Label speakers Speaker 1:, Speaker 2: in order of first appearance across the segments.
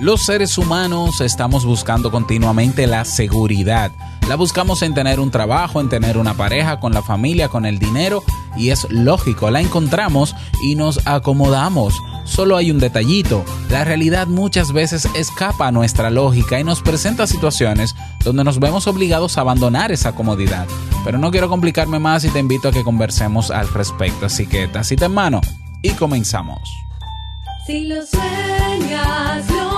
Speaker 1: Los seres humanos estamos buscando continuamente la seguridad. La buscamos en tener un trabajo, en tener una pareja, con la familia, con el dinero y es lógico, la encontramos y nos acomodamos. Solo hay un detallito, la realidad muchas veces escapa a nuestra lógica y nos presenta situaciones donde nos vemos obligados a abandonar esa comodidad. Pero no quiero complicarme más y te invito a que conversemos al respecto, así que tacita en mano y comenzamos.
Speaker 2: Si lo sueñas, lo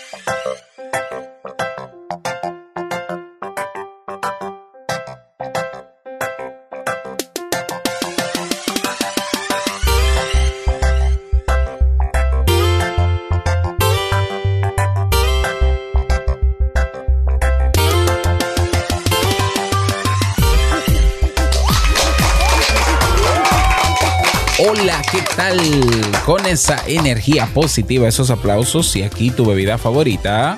Speaker 1: Esa energía positiva, esos aplausos y aquí tu bebida favorita.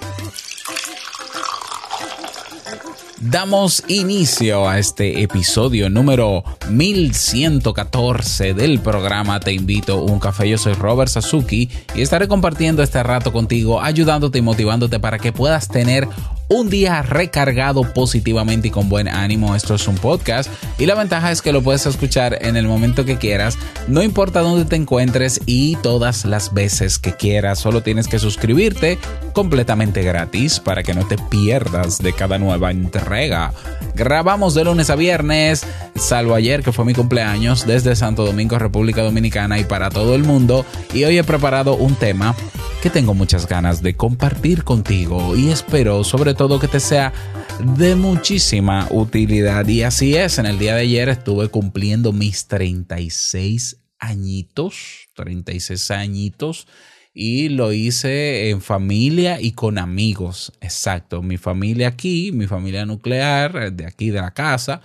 Speaker 1: Damos inicio a este episodio número 1114 del programa Te invito a un café. Yo soy Robert Sasuki y estaré compartiendo este rato contigo, ayudándote y motivándote para que puedas tener un día recargado positivamente y con buen ánimo. Esto es un podcast y la ventaja es que lo puedes escuchar en el momento que quieras, no importa dónde te encuentres y todas las veces que quieras. Solo tienes que suscribirte completamente gratis para que no te pierdas de cada nueva entrega. Grabamos de lunes a viernes, salvo ayer que fue mi cumpleaños, desde Santo Domingo, República Dominicana y para todo el mundo. Y hoy he preparado un tema que tengo muchas ganas de compartir contigo y espero sobre todo que te sea de muchísima utilidad. Y así es, en el día de ayer estuve cumpliendo mis 36 añitos, 36 añitos. Y lo hice en familia y con amigos. Exacto. Mi familia aquí, mi familia nuclear, de aquí de la casa,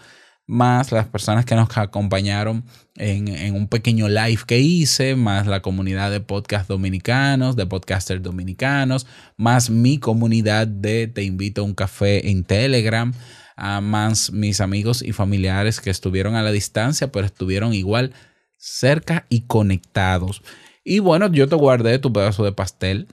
Speaker 1: más las personas que nos acompañaron en, en, un pequeño live que hice, más la comunidad de podcast dominicanos, de podcasters dominicanos, más mi comunidad de Te invito a un café en Telegram, uh, más mis amigos y familiares que estuvieron a la distancia, pero estuvieron igual cerca y conectados. Y bueno, yo te guardé tu pedazo de pastel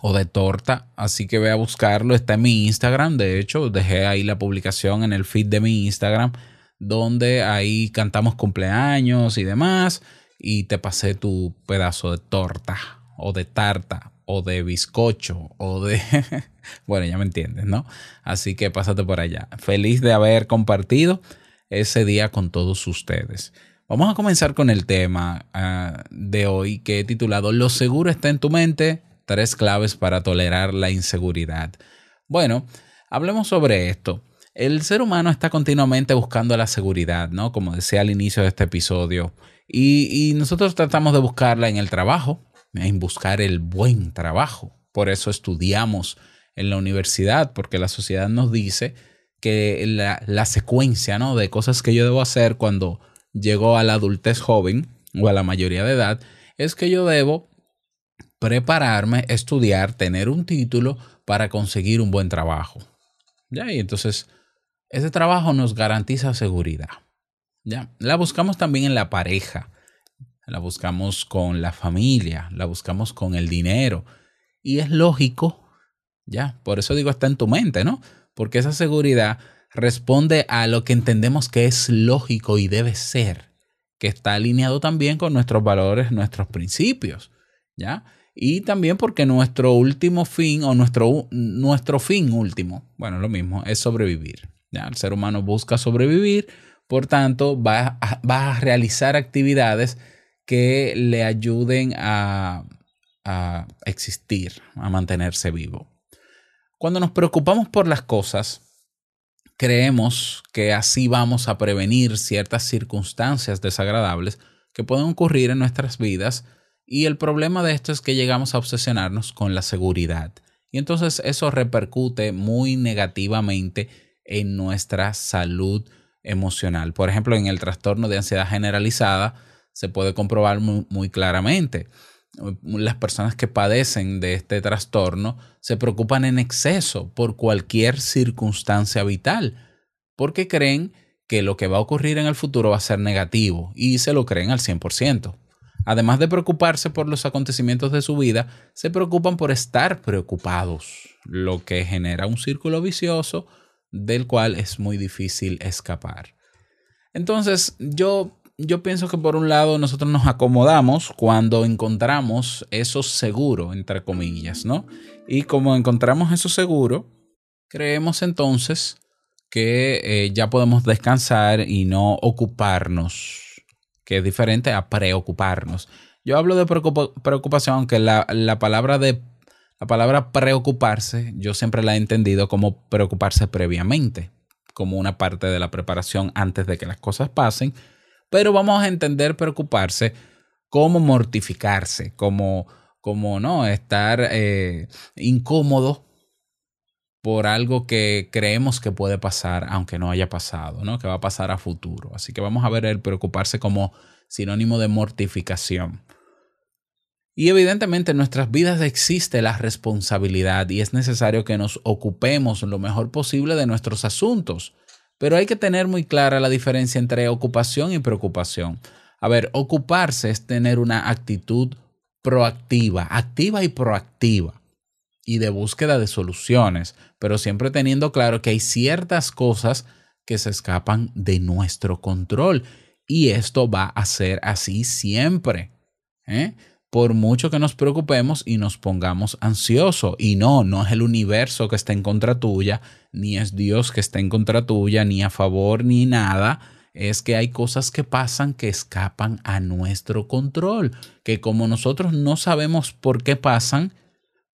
Speaker 1: o de torta, así que ve a buscarlo. Está en mi Instagram, de hecho, dejé ahí la publicación en el feed de mi Instagram, donde ahí cantamos cumpleaños y demás. Y te pasé tu pedazo de torta o de tarta o de bizcocho o de... bueno, ya me entiendes, ¿no? Así que pásate por allá. Feliz de haber compartido ese día con todos ustedes. Vamos a comenzar con el tema uh, de hoy que he titulado Lo seguro está en tu mente, tres claves para tolerar la inseguridad. Bueno, hablemos sobre esto. El ser humano está continuamente buscando la seguridad, ¿no? Como decía al inicio de este episodio. Y, y nosotros tratamos de buscarla en el trabajo, en buscar el buen trabajo. Por eso estudiamos en la universidad, porque la sociedad nos dice que la, la secuencia, ¿no? De cosas que yo debo hacer cuando llego a la adultez joven o a la mayoría de edad, es que yo debo prepararme, estudiar, tener un título para conseguir un buen trabajo. ¿Ya? Y entonces, ese trabajo nos garantiza seguridad. ¿Ya? La buscamos también en la pareja, la buscamos con la familia, la buscamos con el dinero. Y es lógico, ¿ya? Por eso digo, está en tu mente, ¿no? Porque esa seguridad responde a lo que entendemos que es lógico y debe ser, que está alineado también con nuestros valores, nuestros principios, ¿ya? Y también porque nuestro último fin o nuestro, nuestro fin último, bueno, lo mismo, es sobrevivir. ¿ya? El ser humano busca sobrevivir, por tanto, va a, a realizar actividades que le ayuden a, a existir, a mantenerse vivo. Cuando nos preocupamos por las cosas, creemos que así vamos a prevenir ciertas circunstancias desagradables que pueden ocurrir en nuestras vidas. Y el problema de esto es que llegamos a obsesionarnos con la seguridad. Y entonces eso repercute muy negativamente en nuestra salud emocional. Por ejemplo, en el trastorno de ansiedad generalizada se puede comprobar muy, claramente las personas que padecen de este trastorno se preocupan en exceso por cualquier circunstancia vital, porque creen que lo que va a ocurrir en el futuro va a ser negativo y se lo creen al 100%. Además de preocuparse por los acontecimientos de su vida, se preocupan por estar preocupados, lo que genera un círculo vicioso del cual es muy difícil escapar. Entonces, yo yo pienso que por un lado nosotros nos acomodamos cuando encontramos eso seguro, entre comillas, ¿no? Y como encontramos eso seguro, creemos entonces que eh, ya podemos descansar y no ocuparnos, que es diferente a preocuparnos. Yo hablo de preocupación, aunque la, la palabra de la palabra preocuparse, yo siempre la he entendido como preocuparse previamente, como una parte de la preparación antes de que las cosas pasen pero vamos a entender preocuparse como mortificarse, como, como no, estar eh, incómodo por algo que creemos que puede pasar, aunque no haya pasado, ¿no? Que va a pasar a futuro. Así que vamos a ver el preocuparse como sinónimo de mortificación. Y evidentemente en nuestras vidas existe la responsabilidad y es necesario que nos ocupemos lo mejor posible de nuestros asuntos. Pero hay que tener muy clara la diferencia entre ocupación y preocupación. A ver, ocuparse es tener una actitud proactiva, activa y proactiva, y de búsqueda de soluciones, pero siempre teniendo claro que hay ciertas cosas que se escapan de nuestro control. Y esto va a ser así siempre. ¿eh? Por mucho que nos preocupemos y nos pongamos ansiosos. Y no, no es el universo que está en contra tuya, ni es Dios que está en contra tuya, ni a favor, ni nada. Es que hay cosas que pasan que escapan a nuestro control, que como nosotros no sabemos por qué pasan,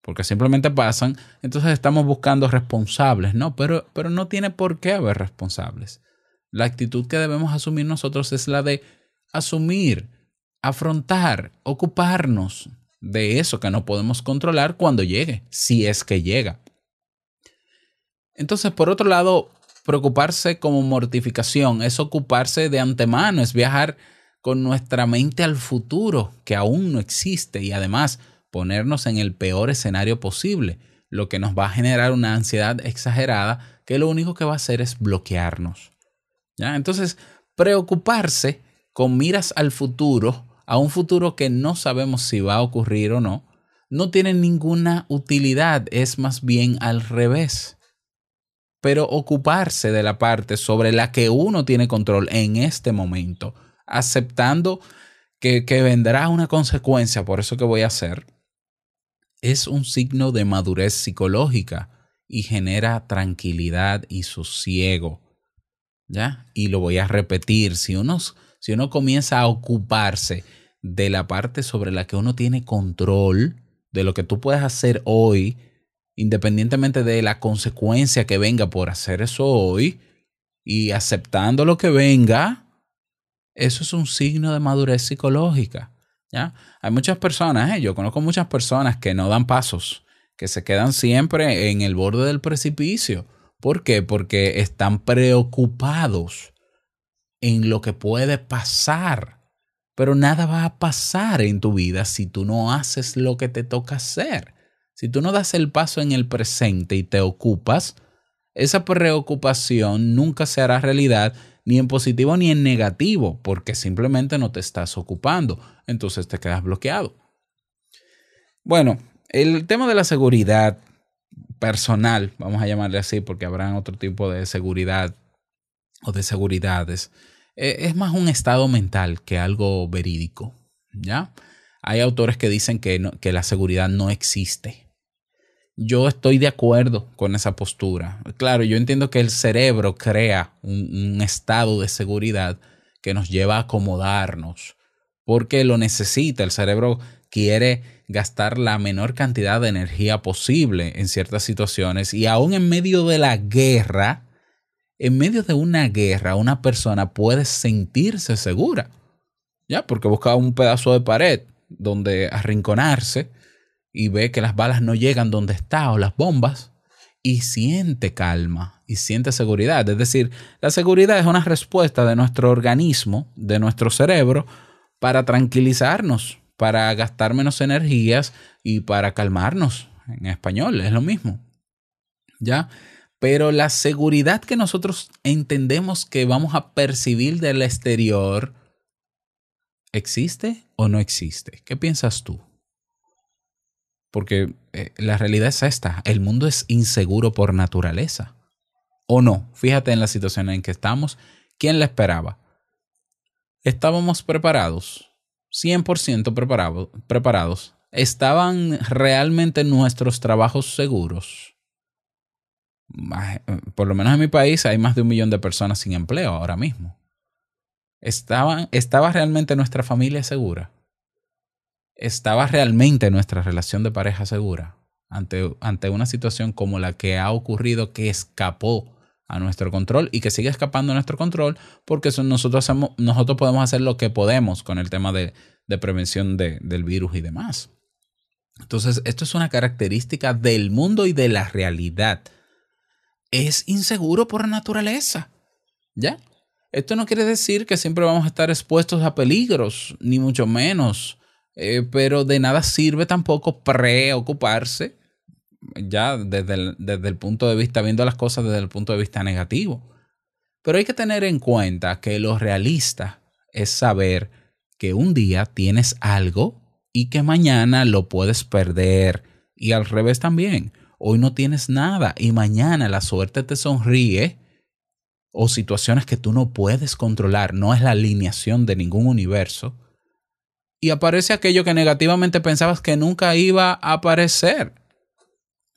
Speaker 1: porque simplemente pasan, entonces estamos buscando responsables, ¿no? Pero, pero no tiene por qué haber responsables. La actitud que debemos asumir nosotros es la de asumir afrontar, ocuparnos de eso que no podemos controlar cuando llegue, si es que llega. Entonces, por otro lado, preocuparse como mortificación es ocuparse de antemano, es viajar con nuestra mente al futuro que aún no existe y además ponernos en el peor escenario posible, lo que nos va a generar una ansiedad exagerada que lo único que va a hacer es bloquearnos. ¿Ya? Entonces, preocuparse con miras al futuro a un futuro que no sabemos si va a ocurrir o no, no tiene ninguna utilidad, es más bien al revés. Pero ocuparse de la parte sobre la que uno tiene control en este momento, aceptando que, vendrá una consecuencia por eso que voy a hacer, es un signo de madurez psicológica y genera tranquilidad y sosiego. ¿Ya? Y lo voy a repetir, si uno si uno comienza a ocuparse de la parte sobre la que uno tiene control, de lo que tú puedes hacer hoy, independientemente de la consecuencia que venga por hacer eso hoy, y aceptando lo que venga, eso es un signo de madurez psicológica. ¿ya? Hay muchas personas, ¿eh? yo conozco muchas personas que no dan pasos, que se quedan siempre en el borde del precipicio. ¿Por qué? Porque están preocupados en lo que puede pasar. Pero nada va a pasar en tu vida si tú no haces lo que te toca hacer. Si tú no das el paso en el presente y te ocupas, esa preocupación nunca se hará realidad ni en positivo ni en negativo, porque simplemente no te estás ocupando. Entonces te quedas bloqueado. Bueno, el tema de la seguridad personal, vamos a llamarle así, porque habrá otro tipo de seguridad o de seguridades. Eh, es más un estado mental que algo verídico, ¿ya? Hay autores que dicen que, que la seguridad no existe. Yo estoy de acuerdo con esa postura. Claro, yo entiendo que el cerebro crea un, un estado de seguridad que nos lleva a acomodarnos, porque lo necesita. El cerebro quiere gastar la menor cantidad de energía posible en ciertas situaciones y aún en medio de la guerra, en medio de una guerra una persona puede sentirse segura, ¿ya? Porque busca un pedazo de pared donde arrinconarse y ve que las balas no llegan donde está o las bombas y siente calma y siente seguridad. Es decir, la seguridad es una respuesta de nuestro organismo, de nuestro cerebro, para tranquilizarnos, para gastar menos energías y para calmarnos. En español es lo mismo. ¿Ya? Pero la seguridad que nosotros entendemos que vamos a percibir del exterior, ¿existe o no existe? ¿Qué piensas tú? Porque eh, la realidad es esta, el mundo es inseguro por naturaleza. ¿O no? Fíjate en la situación en que estamos. ¿Quién la esperaba? ¿Estábamos preparados? 100% preparados, preparados. ¿Estaban realmente nuestros trabajos seguros? Por lo menos en mi país hay más de un millón de personas sin empleo ahora mismo. ¿Estaban, ¿Estaba realmente nuestra familia segura? ¿Estaba realmente nuestra relación de pareja segura ante, ante una situación como la que ha ocurrido que escapó a nuestro control y que sigue escapando a nuestro control porque nosotros, hacemos, nosotros podemos hacer lo que podemos con el tema de, de prevención de, del virus y demás. Entonces, esto es una característica del mundo y de la realidad. Es inseguro por naturaleza. ¿Ya? Esto no quiere decir que siempre vamos a estar expuestos a peligros, ni mucho menos. Eh, pero de nada sirve tampoco preocuparse ya desde el, desde el punto de vista, viendo las cosas desde el punto de vista negativo. Pero hay que tener en cuenta que lo realista es saber que un día tienes algo y que mañana lo puedes perder. Y al revés también. Hoy no tienes nada y mañana la suerte te sonríe o situaciones que tú no puedes controlar. No es la alineación de ningún universo. Y aparece aquello que negativamente pensabas que nunca iba a aparecer.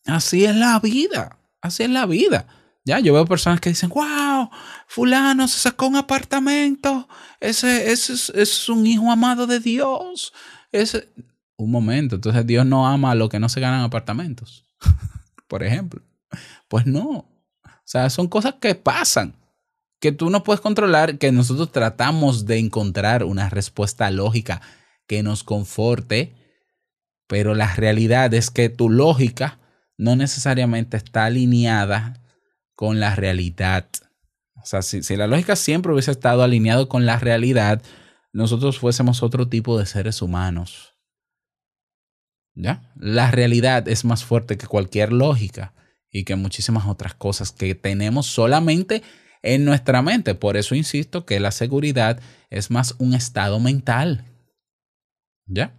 Speaker 1: Así es la vida. Así es la vida. Ya, yo veo personas que dicen, wow, fulano se sacó un apartamento. Ese, es, un hijo amado de Dios. Ese... Un momento, entonces Dios no ama a lo que no se ganan apartamentos. Por ejemplo. Pues no. O sea, son cosas que pasan, que tú no puedes controlar, que nosotros tratamos de encontrar una respuesta lógica que nos conforte, pero la realidad es que tu lógica no necesariamente está alineada con la realidad. O sea, si, si la lógica siempre hubiese estado alineado con la realidad, nosotros fuésemos otro tipo de seres humanos. ¿Ya? La realidad es más fuerte que cualquier lógica y que muchísimas otras cosas que tenemos solamente en nuestra mente. Por eso insisto que la seguridad es más un estado mental. ¿Ya?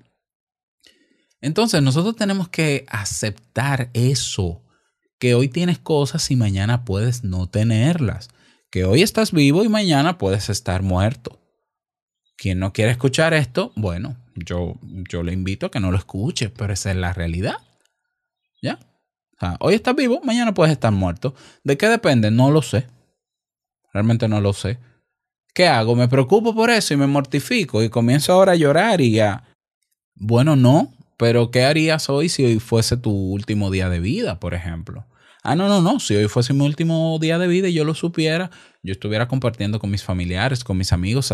Speaker 1: Entonces nosotros tenemos que aceptar eso, que hoy tienes cosas y mañana puedes no tenerlas, que hoy estás vivo y mañana puedes estar muerto. Quien no quiere escuchar esto, bueno, yo, yo le invito a que no lo escuche, pero esa es la realidad. ¿Ya? O sea, hoy estás vivo, mañana puedes estar muerto. ¿De qué depende? No lo sé. Realmente no lo sé. ¿Qué hago? ¿Me preocupo por eso y me mortifico y comienzo ahora a llorar y a... Bueno, no, pero ¿qué harías hoy si hoy fuese tu último día de vida, por ejemplo? Ah, no, no, no. Si hoy fuese mi último día de vida y yo lo supiera, yo estuviera compartiendo con mis familiares, con mis amigos,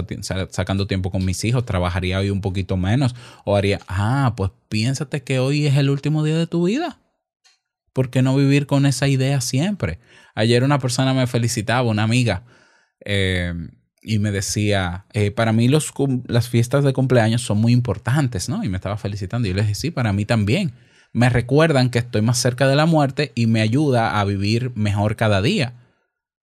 Speaker 1: sacando tiempo con mis hijos, trabajaría hoy un poquito menos. O haría, ah, pues piénsate que hoy es el último día de tu vida. ¿Por qué no vivir con esa idea siempre? Ayer una persona me felicitaba, una amiga. Eh, y me decía, eh, para mí las fiestas de cumpleaños son muy importantes, ¿no? Y me estaba felicitando. Y yo le dije, sí, para mí también. Me recuerdan que estoy más cerca de la muerte y me ayuda a vivir mejor cada día.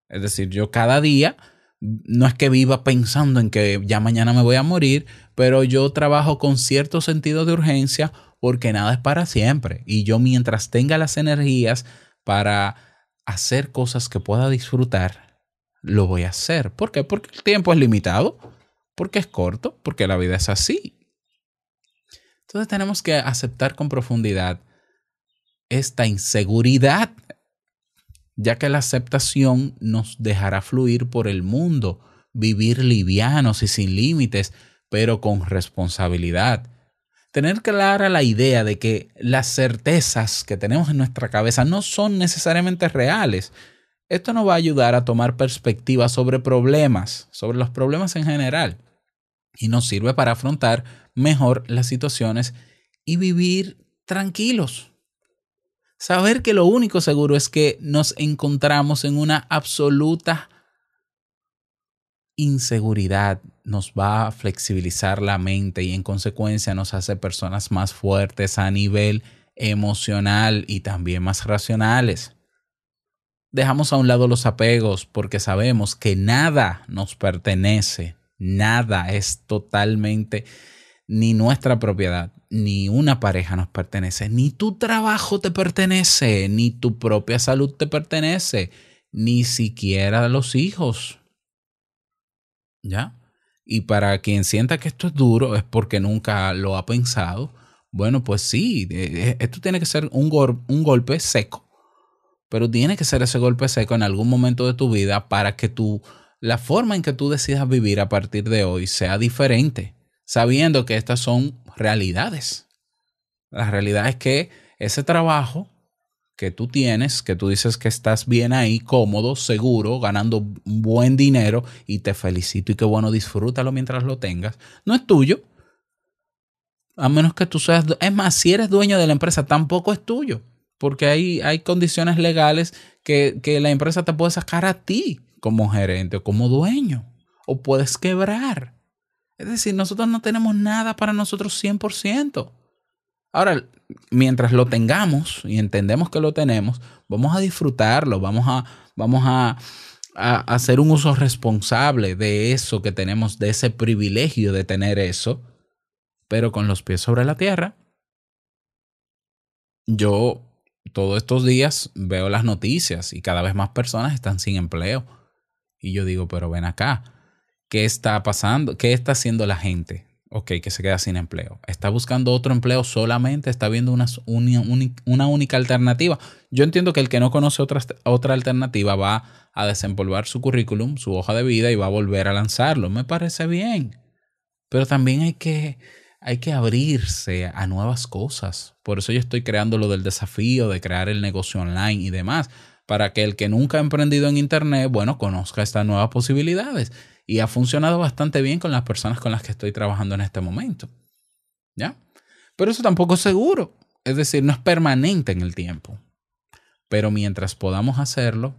Speaker 1: Es decir, yo cada día no es que viva pensando en que ya mañana me voy a morir, pero yo trabajo con cierto sentido de urgencia porque nada es para siempre. Y yo mientras tenga las energías para hacer cosas que pueda disfrutar, lo voy a hacer. ¿Por qué? Porque el tiempo es limitado, porque es corto, porque la vida es así. Entonces tenemos que aceptar con profundidad esta inseguridad, ya que la aceptación nos dejará fluir por el mundo, vivir livianos y sin límites, pero con responsabilidad. Tener clara la idea de que las certezas que tenemos en nuestra cabeza no son necesariamente reales, esto nos va a ayudar a tomar perspectiva sobre problemas, sobre los problemas en general. Y nos sirve para afrontar mejor las situaciones y vivir tranquilos. Saber que lo único seguro es que nos encontramos en una absoluta inseguridad nos va a flexibilizar la mente y en consecuencia nos hace personas más fuertes a nivel emocional y también más racionales. Dejamos a un lado los apegos porque sabemos que nada nos pertenece, nada es totalmente ni nuestra propiedad, ni una pareja nos pertenece, ni tu trabajo te pertenece, ni tu propia salud te pertenece, ni siquiera los hijos. ¿Ya? Y para quien sienta que esto es duro es porque nunca lo ha pensado. Bueno, pues sí, eh, esto tiene que ser un, un golpe seco. Pero tiene que ser ese golpe seco en algún momento de tu vida para que tú, la forma en que tú decidas vivir a partir de hoy sea diferente, sabiendo que estas son realidades. La realidad es que ese trabajo que tú tienes, que tú dices que estás bien ahí, cómodo, seguro, ganando buen dinero y te felicito y qué bueno, disfrútalo mientras lo tengas, no es tuyo. A menos que tú seas, es más, si eres dueño de la empresa, tampoco es tuyo, porque hay, hay condiciones legales que, que la empresa te puede sacar a ti como gerente o como dueño, o puedes quebrar. Es decir, nosotros no tenemos nada para nosotros 100%. Ahora, mientras lo tengamos y entendemos que lo tenemos, vamos a disfrutarlo, vamos a, vamos a, a, hacer un uso responsable de eso que tenemos, de ese privilegio de tener eso, pero con los pies sobre la tierra. Yo todos estos días veo las noticias y cada vez más personas están sin empleo. Y yo digo, pero ven acá, ¿qué está pasando? ¿Qué está haciendo la gente? ok, que se queda sin empleo. Está buscando otro empleo solamente, está viendo una, una, única alternativa. Yo entiendo que el que no conoce otra, otra alternativa va a desempolvar su currículum, su hoja de vida y va a volver a lanzarlo. Me parece bien. Pero también hay que, hay que abrirse a nuevas cosas. Por eso yo estoy creando lo del desafío de crear el negocio online y demás, para que el que nunca ha emprendido en Internet, bueno, conozca estas nuevas posibilidades y ha funcionado bastante bien con las personas con las que estoy trabajando en este momento. ¿Ya? Pero eso tampoco es seguro. Es decir, no es permanente en el tiempo. Pero mientras podamos hacerlo,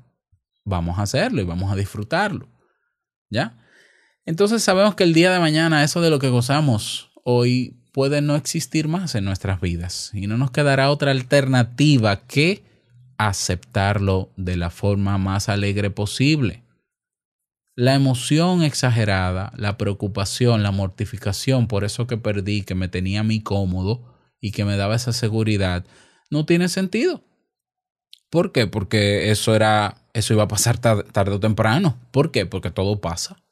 Speaker 1: vamos a hacerlo y vamos a disfrutarlo. ¿Ya? Entonces sabemos que el día de mañana eso de lo que gozamos hoy puede no existir más en nuestras vidas y no nos quedará otra alternativa que aceptarlo de la forma más alegre posible. La emoción exagerada, la preocupación, la mortificación por eso que perdí, que me tenía a mí cómodo y que me daba esa seguridad, no tiene sentido. ¿Por qué? Porque eso era, eso iba a pasar tarde, o temprano. ¿Por qué? Porque todo pasa.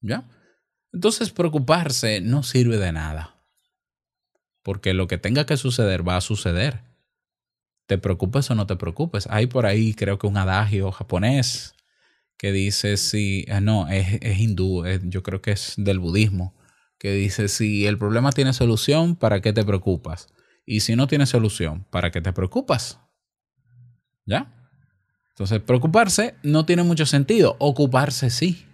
Speaker 1: ¿Ya? Entonces preocuparse no sirve de nada. Porque lo que tenga que suceder va a suceder. Te preocupes o no te preocupes. Hay por ahí creo que un adagio japonés que dice si, ah, no, es, es hindú, yo creo que es del budismo, que dice si el problema tiene solución, ¿para qué te preocupas? Y si no tiene solución, ¿para qué te preocupas? ¿Ya? Entonces, preocuparse no tiene mucho sentido, ocuparse sí.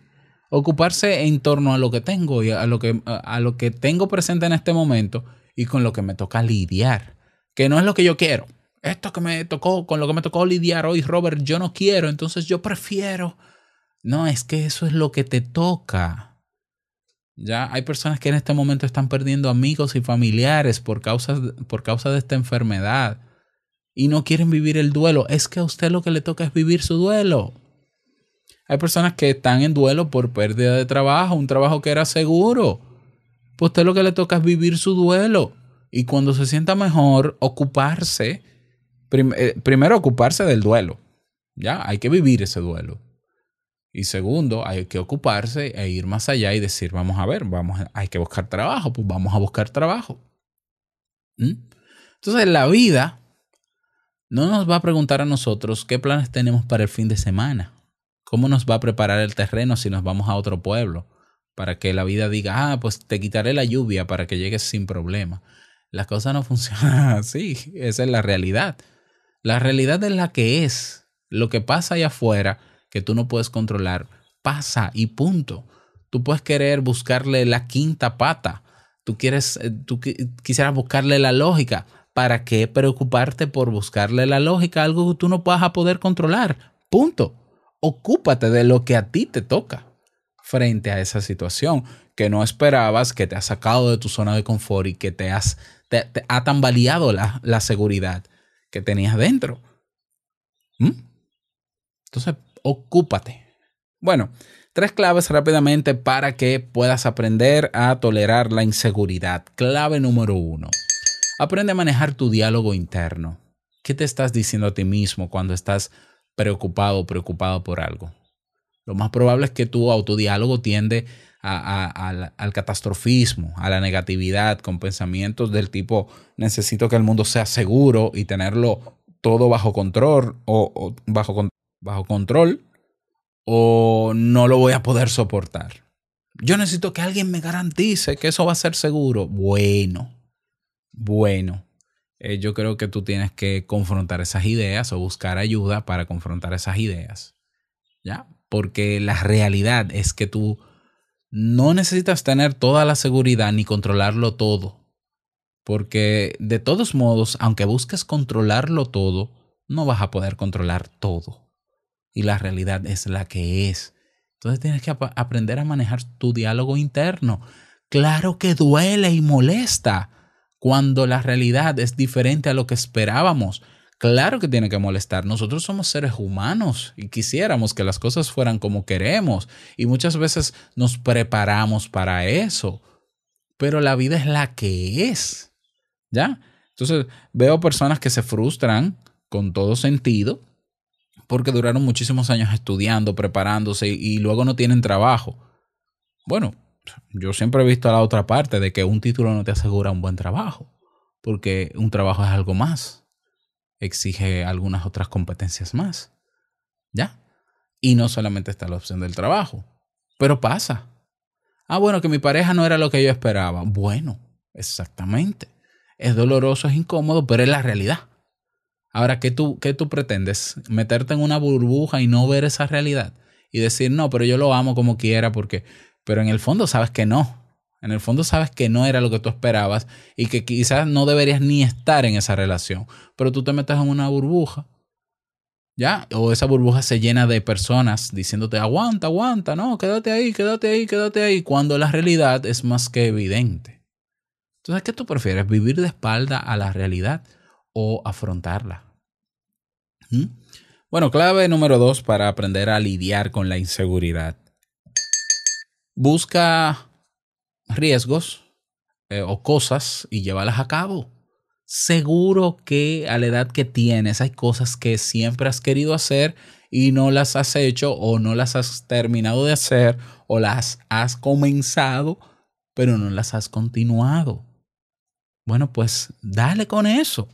Speaker 1: Ocuparse en torno a lo que tengo y a lo que, a lo que tengo presente en este momento y con lo que me toca lidiar, que no es lo que yo quiero. Esto que me tocó, con lo que me tocó lidiar hoy, Robert, yo no quiero, entonces yo prefiero no, es que eso es lo que te toca. Ya hay personas que en este momento están perdiendo amigos y familiares por causa, por de esta enfermedad y no quieren vivir el duelo. Es que a usted lo que le toca es vivir su duelo. Hay personas que están en duelo por pérdida de trabajo, un trabajo que era seguro. Pues a usted lo que le toca es vivir su duelo. Y cuando se sienta mejor, ocuparse, eh, primero ocuparse del duelo. Ya, hay que vivir ese duelo. Y segundo, hay que ocuparse e ir más allá y decir, vamos a ver, vamos hay que buscar trabajo, pues vamos a buscar trabajo. ¿Mm? Entonces, la vida no nos va a preguntar a nosotros qué planes tenemos para el fin de semana, cómo nos va a preparar el terreno si nos vamos a otro pueblo, para que la vida diga, ah, pues te quitaré la lluvia para que llegues sin problema. Las cosas no funcionan así, esa es la realidad. La realidad es la que es Lo que pasa allá afuera que tú no puedes controlar, pasa y punto. Tú puedes querer buscarle la quinta pata. Tú quieres, eh, tú qui- quisieras buscarle la lógica. ¿Para qué preocuparte por buscarle la lógica a algo que tú no vas a poder controlar? Punto. Ocúpate de lo que a ti te toca frente a esa situación que no esperabas, que te ha sacado de tu zona de confort y que te, has, te ha tambaleado la, la seguridad que tenías dentro. ¿Mm? Entonces, ocúpate. Bueno, tres claves rápidamente para que puedas aprender a tolerar la inseguridad. Clave número uno. Aprende a manejar tu diálogo interno. ¿Qué te estás diciendo a ti mismo cuando estás preocupado o preocupado por algo? Lo más probable es que tu autodiálogo tiende al, catastrofismo, a la negatividad, con pensamientos del tipo necesito que el mundo sea seguro y tenerlo todo bajo control o, o bajo, bajo control o no lo voy a poder soportar. Yo necesito que alguien me garantice que eso va a ser seguro. Bueno, bueno. eh, yo creo que tú tienes que confrontar esas ideas o buscar ayuda para confrontar esas ideas. ¿Ya? Porque la realidad es que tú no necesitas tener toda la seguridad ni controlarlo todo. Porque de todos modos, aunque busques controlarlo todo, no vas a poder controlar todo. Y la realidad es la que es. Entonces tienes que ap- aprender a manejar tu diálogo interno. Claro que duele y molesta cuando la realidad es diferente a lo que esperábamos. Claro que tiene que molestar. Nosotros somos seres humanos y quisiéramos que las cosas fueran como queremos. Y muchas veces nos preparamos para eso. Pero la vida es la que es. ¿Ya? Entonces veo personas que se frustran con todo sentido porque duraron muchísimos años estudiando, preparándose y luego no tienen trabajo. Bueno, yo siempre he visto la otra parte de que un título no te asegura un buen trabajo, porque un trabajo es algo más, exige algunas otras competencias más. ¿Ya? Y no solamente está la opción del trabajo, pero pasa. Ah, bueno, que mi pareja no era lo que yo esperaba. Bueno, exactamente. Es doloroso, es incómodo, pero es la realidad. Ahora, ¿qué tú, ¿qué tú pretendes? ¿Meterte en una burbuja y no ver esa realidad? Y decir, no, pero yo lo amo como quiera porque... Pero en el fondo sabes que no. En el fondo sabes que no era lo que tú esperabas y que quizás no deberías ni estar en esa relación. Pero tú te metes en una burbuja. ¿Ya? O esa burbuja se llena de personas diciéndote, aguanta, aguanta, no, quédate ahí, quédate ahí, quédate ahí, cuando la realidad es más que evidente. Entonces, ¿qué tú prefieres? ¿Vivir de espalda a la realidad o afrontarla? ¿Mm? Bueno, clave número dos para aprender a lidiar con la inseguridad. Busca riesgos eh, o cosas y llévalas a cabo. Seguro que a la edad que tienes hay cosas que siempre has querido hacer y no las has hecho o no las has terminado de hacer o las has comenzado pero no las has continuado. Bueno, pues dale con eso.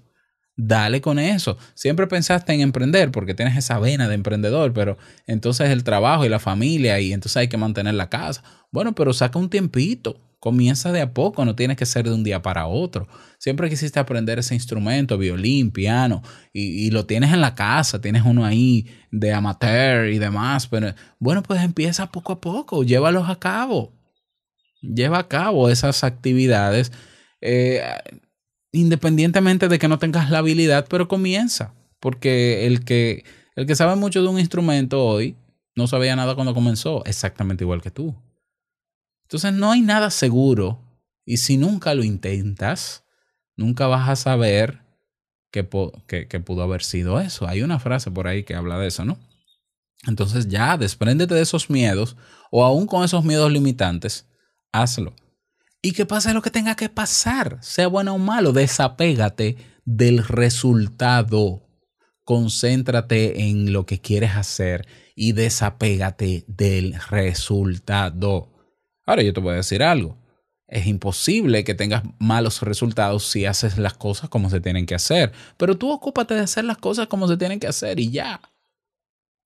Speaker 1: Dale con eso. Siempre pensaste en emprender porque tienes esa vena de emprendedor, pero entonces el trabajo y la familia y entonces hay que mantener la casa. Bueno, pero saca un tiempito. Comienza de a poco, no tienes que ser de un día para otro. Siempre quisiste aprender ese instrumento, violín, piano, y, lo tienes en la casa, tienes uno ahí de amateur y demás, pero bueno, pues empieza poco a poco, llévalos a cabo. Lleva a cabo esas actividades eh, independientemente de que no tengas la habilidad, pero comienza. Porque el que, el que sabe mucho de un instrumento hoy no sabía nada cuando comenzó, exactamente igual que tú. Entonces no hay nada seguro y si nunca lo intentas, nunca vas a saber que, que, que pudo haber sido eso. Hay una frase por ahí que habla de eso, ¿no? Entonces ya, despréndete de esos miedos o aún con esos miedos limitantes, hazlo. Y que pase lo que tenga que pasar, sea bueno o malo, desapégate del resultado. Concéntrate en lo que quieres hacer y desapégate del resultado. Ahora yo te voy a decir algo. Es imposible que tengas malos resultados si haces las cosas como se tienen que hacer. Pero tú ocúpate de hacer las cosas como se tienen que hacer y ya.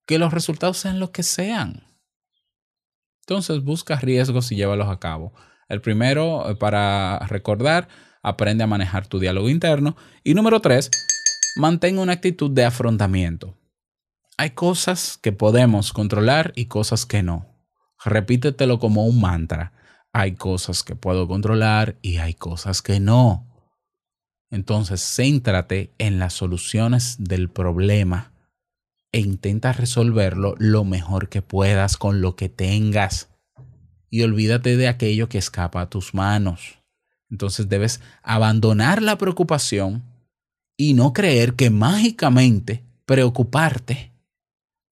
Speaker 1: Que los resultados sean los que sean. Entonces busca riesgos y llévalos a cabo. El primero, eh, para recordar, aprende a manejar tu diálogo interno. Y número tres, mantén una actitud de afrontamiento. hay cosas que podemos controlar y cosas que no. Repítetelo como un mantra. Hay cosas que puedo controlar y hay cosas que no. Entonces, céntrate en las soluciones del problema e intenta resolverlo lo mejor que puedas con lo que tengas. Y olvídate de aquello que escapa a tus manos. Entonces debes abandonar la preocupación y no creer que mágicamente preocuparte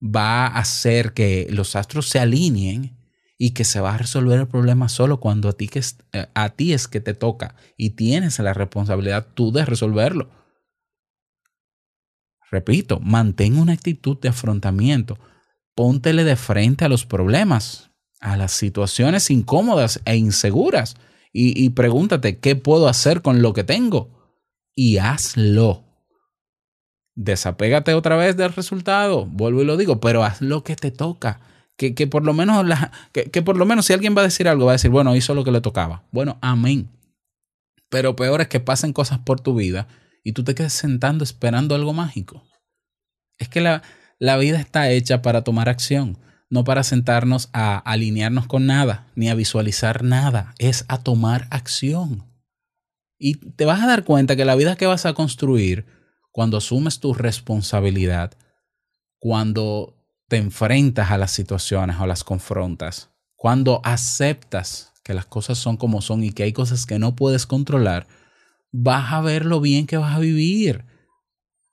Speaker 1: va a hacer que los astros se alineen y que se va a resolver el problema solo cuando a ti, que eh, a ti es que te toca y tienes la responsabilidad tú de resolverlo. Repito, mantén una actitud de afrontamiento. Póntele de frente a los problemas, a las situaciones incómodas e inseguras y, y pregúntate qué puedo hacer con lo que tengo y hazlo. Desapégate otra vez del resultado, vuelvo y lo digo, pero haz lo que te toca. Que, que por lo menos la, que, que por lo menos si alguien va a decir algo, va a decir, bueno, hizo lo que le tocaba. Bueno, amén. Pero peor es que pasen cosas por tu vida y tú te quedes sentando esperando algo mágico. Es que la, la vida está hecha para tomar acción, no para sentarnos a alinearnos con nada, ni a visualizar nada, es a tomar acción. Y te vas a dar cuenta que la vida que vas a construir, cuando asumes tu responsabilidad, cuando te enfrentas a las situaciones o las confrontas, cuando aceptas que las cosas son como son y que hay cosas que no puedes controlar, vas a ver lo bien que vas a vivir.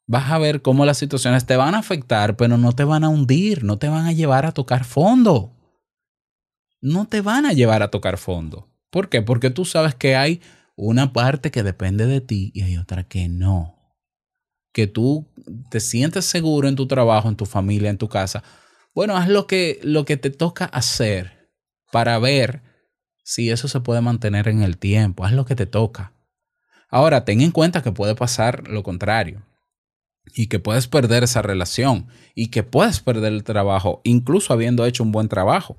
Speaker 1: Vas a ver cómo las situaciones te van a afectar, pero no te van a hundir, no te van a llevar a tocar fondo. No te van a llevar a tocar fondo. ¿Por qué? Porque tú sabes que hay una parte que depende de ti y hay otra que no. Que tú te sientes seguro en tu trabajo, en tu familia, en tu casa. Bueno, haz lo que, lo que te toca hacer para ver si eso se puede mantener en el tiempo. Haz lo que te toca. Ahora, ten en cuenta que puede pasar lo contrario y que puedes perder esa relación y que puedes perder el trabajo, incluso habiendo hecho un buen trabajo,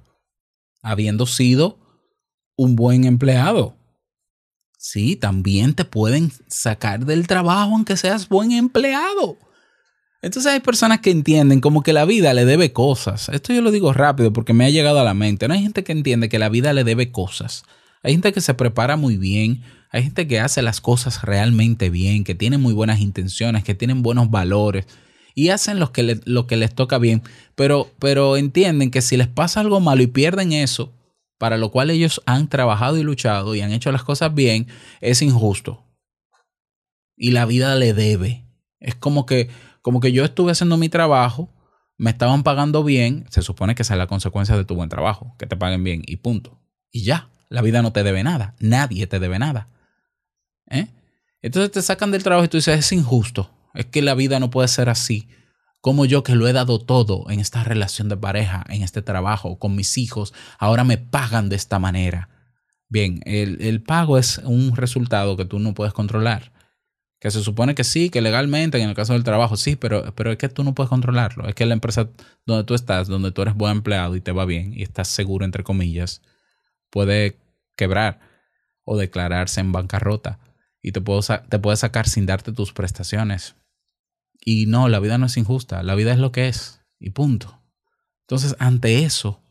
Speaker 1: habiendo sido un buen empleado. Sí, también te pueden sacar del trabajo aunque seas buen empleado. Entonces hay personas que entienden como que la vida le debe cosas. Esto yo lo digo rápido porque me ha llegado a la mente. No hay gente que entiende que la vida le debe cosas. Hay gente que se prepara muy bien, hay gente que hace las cosas realmente bien, que tiene muy buenas intenciones, que tienen buenos valores y hacen lo que, les toca bien, pero, pero entienden que si les pasa algo malo y pierden eso, para lo cual ellos han trabajado y luchado y han hecho las cosas bien, es injusto. Y la vida le debe. Es como que, como que yo estuve haciendo mi trabajo, me estaban pagando bien, se supone que esa es la consecuencia de tu buen trabajo, que te paguen bien y punto. Y ya, la vida no te debe nada, nadie te debe nada. ¿Eh? Entonces te sacan del trabajo y tú dices, es injusto, es que la vida no puede ser así. Como yo que lo he dado todo en esta relación de pareja, en este trabajo, con mis hijos, ahora me pagan de esta manera. Bien, el, el pago es un resultado que tú no puedes controlar. Que se supone que sí, que legalmente, en el caso del trabajo, sí, pero, pero es que tú no puedes controlarlo. Es que la empresa donde tú estás, donde tú eres buen empleado y te va bien y estás seguro, entre comillas, puede quebrar o declararse en bancarrota y te, puedo te puede sacar sin darte tus prestaciones. Y no, la vida no es injusta, la vida es lo que es y punto. Entonces, ante eso,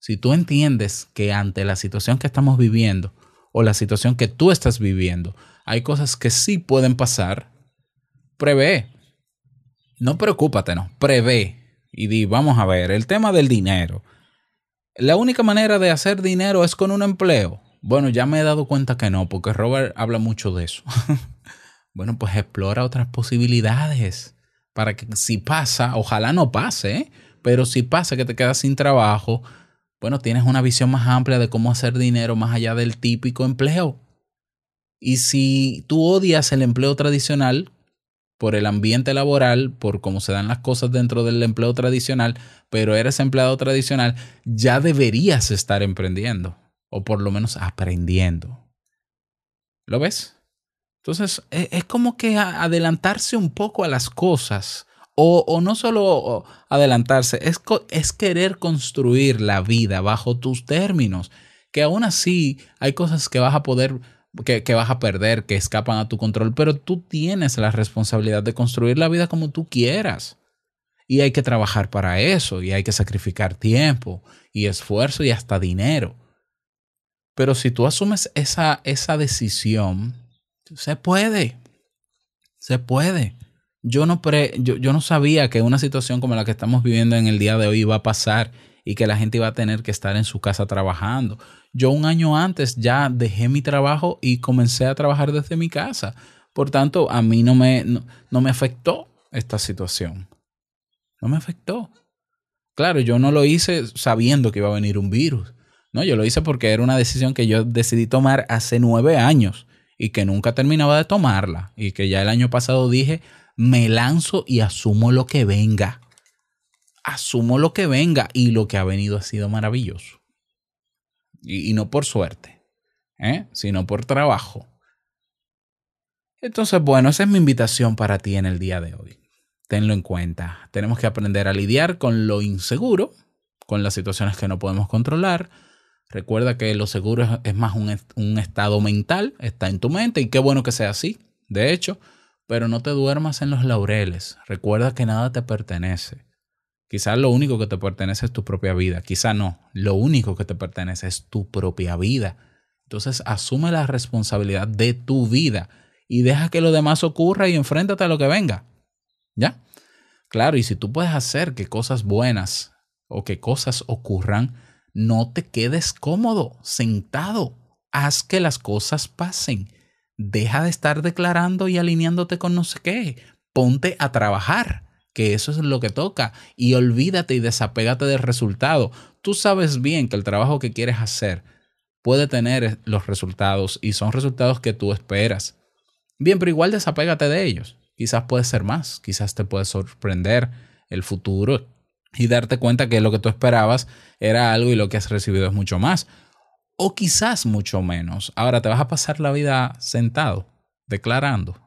Speaker 1: si tú entiendes que ante la situación que estamos viviendo o la situación que tú estás viviendo, hay cosas que sí pueden pasar, prevé. No preocúpate, no, prevé. Y di, vamos a ver, el tema del dinero. La única manera de hacer dinero es con un empleo. Bueno, ya me he dado cuenta que no, porque Robert habla mucho de eso. bueno, pues explora otras posibilidades para que si pasa, ojalá no pase, ¿eh? pero si pasa que te quedas sin trabajo, bueno, tienes una visión más amplia de cómo hacer dinero más allá del típico empleo. Y si tú odias el empleo tradicional por el ambiente laboral, por cómo se dan las cosas dentro del empleo tradicional, pero eres empleado tradicional, ya deberías estar emprendiendo o por lo menos aprendiendo. ¿Lo ves? Entonces, e- es como que adelantarse un poco a las cosas. O, o no solo adelantarse, es, es querer construir la vida bajo tus términos. Que aún así hay cosas que vas a poder, que, que vas a perder, que escapan a tu control, pero tú tienes la responsabilidad de construir la vida como tú quieras. Y hay que trabajar para eso, y hay que sacrificar tiempo y esfuerzo y hasta dinero. Pero si tú asumes esa, esa decisión, se puede. Se puede. Yo no, pre, yo, yo no sabía que una situación como la que estamos viviendo en el día de hoy iba a pasar y que la gente iba a tener que estar en su casa trabajando. Yo un año antes ya dejé mi trabajo y comencé a trabajar desde mi casa. Por tanto, a mí no me, no, no me afectó esta situación. No me afectó. Claro, yo no lo hice sabiendo que iba a venir un virus. No, yo lo hice porque era una decisión que yo decidí tomar hace nueve años y que nunca terminaba de tomarla. Y que ya el año pasado dije, me lanzo y asumo lo que venga. Asumo lo que venga y lo que ha venido ha sido maravilloso. Y, no por suerte, ¿eh? sino por trabajo. Entonces, bueno, esa es mi invitación para ti en el día de hoy. Tenlo en cuenta. Tenemos que aprender a lidiar con lo inseguro, con las situaciones que no podemos controlar. Recuerda que lo seguro es, más un, estado mental, está en tu mente y qué bueno que sea así, de hecho, pero no te duermas en los laureles. Recuerda que nada te pertenece. Quizás lo único que te pertenece es tu propia vida, quizá no, lo único que te pertenece es tu propia vida. Entonces asume la responsabilidad de tu vida y deja que lo demás ocurra y enfréntate a lo que venga. ¿Ya? Claro, y si tú puedes hacer que cosas buenas o que cosas ocurran, no te quedes cómodo, sentado. Haz que las cosas pasen. Deja de estar declarando y alineándote con no sé qué. Ponte a trabajar, que eso es lo que toca. Y olvídate y desapégate del resultado. Tú sabes bien que el trabajo que quieres hacer puede tener los resultados y son resultados que tú esperas. Bien, pero igual desapégate de ellos. Quizás puede ser más, quizás te puede sorprender el futuro y darte cuenta que lo que tú esperabas era algo y lo que has recibido es mucho más. O quizás mucho menos. Ahora te vas a pasar la vida sentado, declarando.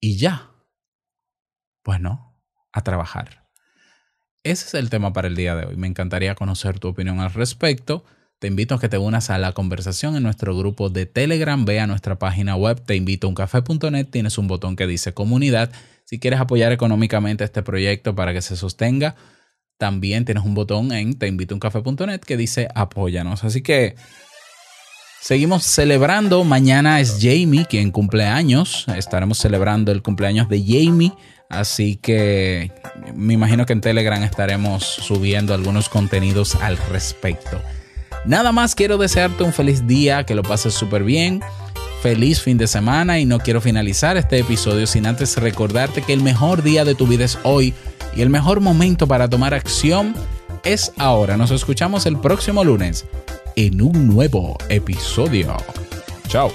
Speaker 1: Y ya. Pues no, a trabajar. Ese es el tema para el día de hoy. Me encantaría conocer tu opinión al respecto. Te invito a que te unas a la conversación en nuestro grupo de Telegram. Ve a nuestra página web teinvitouncafé.net. Tienes un botón que dice comunidad. Si quieres apoyar económicamente este proyecto para que se sostenga, también tienes un botón en teinvitouncafé.net que dice apóyanos. Así que seguimos celebrando. Mañana es Jamie quien cumple años. Estaremos celebrando el cumpleaños de Jamie. Así que me imagino que en Telegram estaremos subiendo algunos contenidos al respecto. Nada más quiero desearte un feliz día, que lo pases súper bien, feliz fin de semana y no quiero finalizar este episodio sin antes recordarte que el mejor día de tu vida es hoy y el mejor momento para tomar acción es ahora. Nos escuchamos el próximo lunes en un nuevo episodio. Chao.